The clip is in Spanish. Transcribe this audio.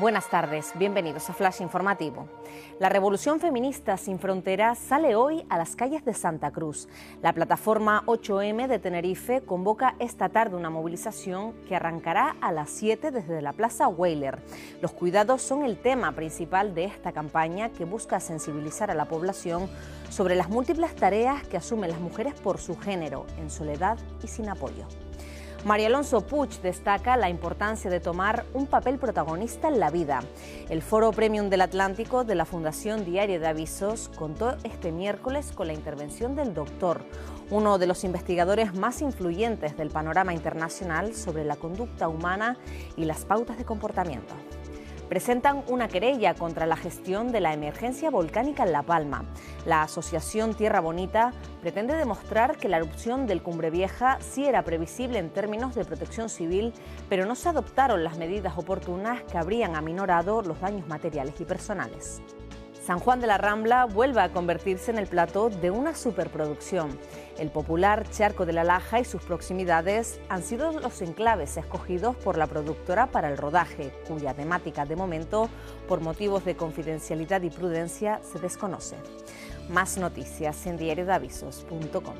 Buenas tardes, bienvenidos a Flash Informativo. La Revolución Feminista Sin Fronteras sale hoy a las calles de Santa Cruz. La plataforma 8M de Tenerife convoca esta tarde una movilización que arrancará a las 7 desde la Plaza Weyler. Los cuidados son el tema principal de esta campaña que busca sensibilizar a la población sobre las múltiples tareas que asumen las mujeres por su género, en soledad y sin apoyo. María Alonso Puig destaca la importancia de tomar un papel protagonista en la vida. El Foro Premium del Atlántico de la Fundación Diario de Avisos contó este miércoles con la intervención del doctor, uno de los investigadores más influyentes del panorama internacional sobre la conducta humana y las pautas de comportamiento presentan una querella contra la gestión de la emergencia volcánica en La Palma. La asociación Tierra Bonita pretende demostrar que la erupción del Cumbre Vieja sí era previsible en términos de protección civil, pero no se adoptaron las medidas oportunas que habrían aminorado los daños materiales y personales. San Juan de la Rambla vuelve a convertirse en el plató de una superproducción. El popular Charco de la Laja y sus proximidades han sido los enclaves escogidos por la productora para el rodaje, cuya temática de momento, por motivos de confidencialidad y prudencia, se desconoce. Más noticias en diariodavisos.com.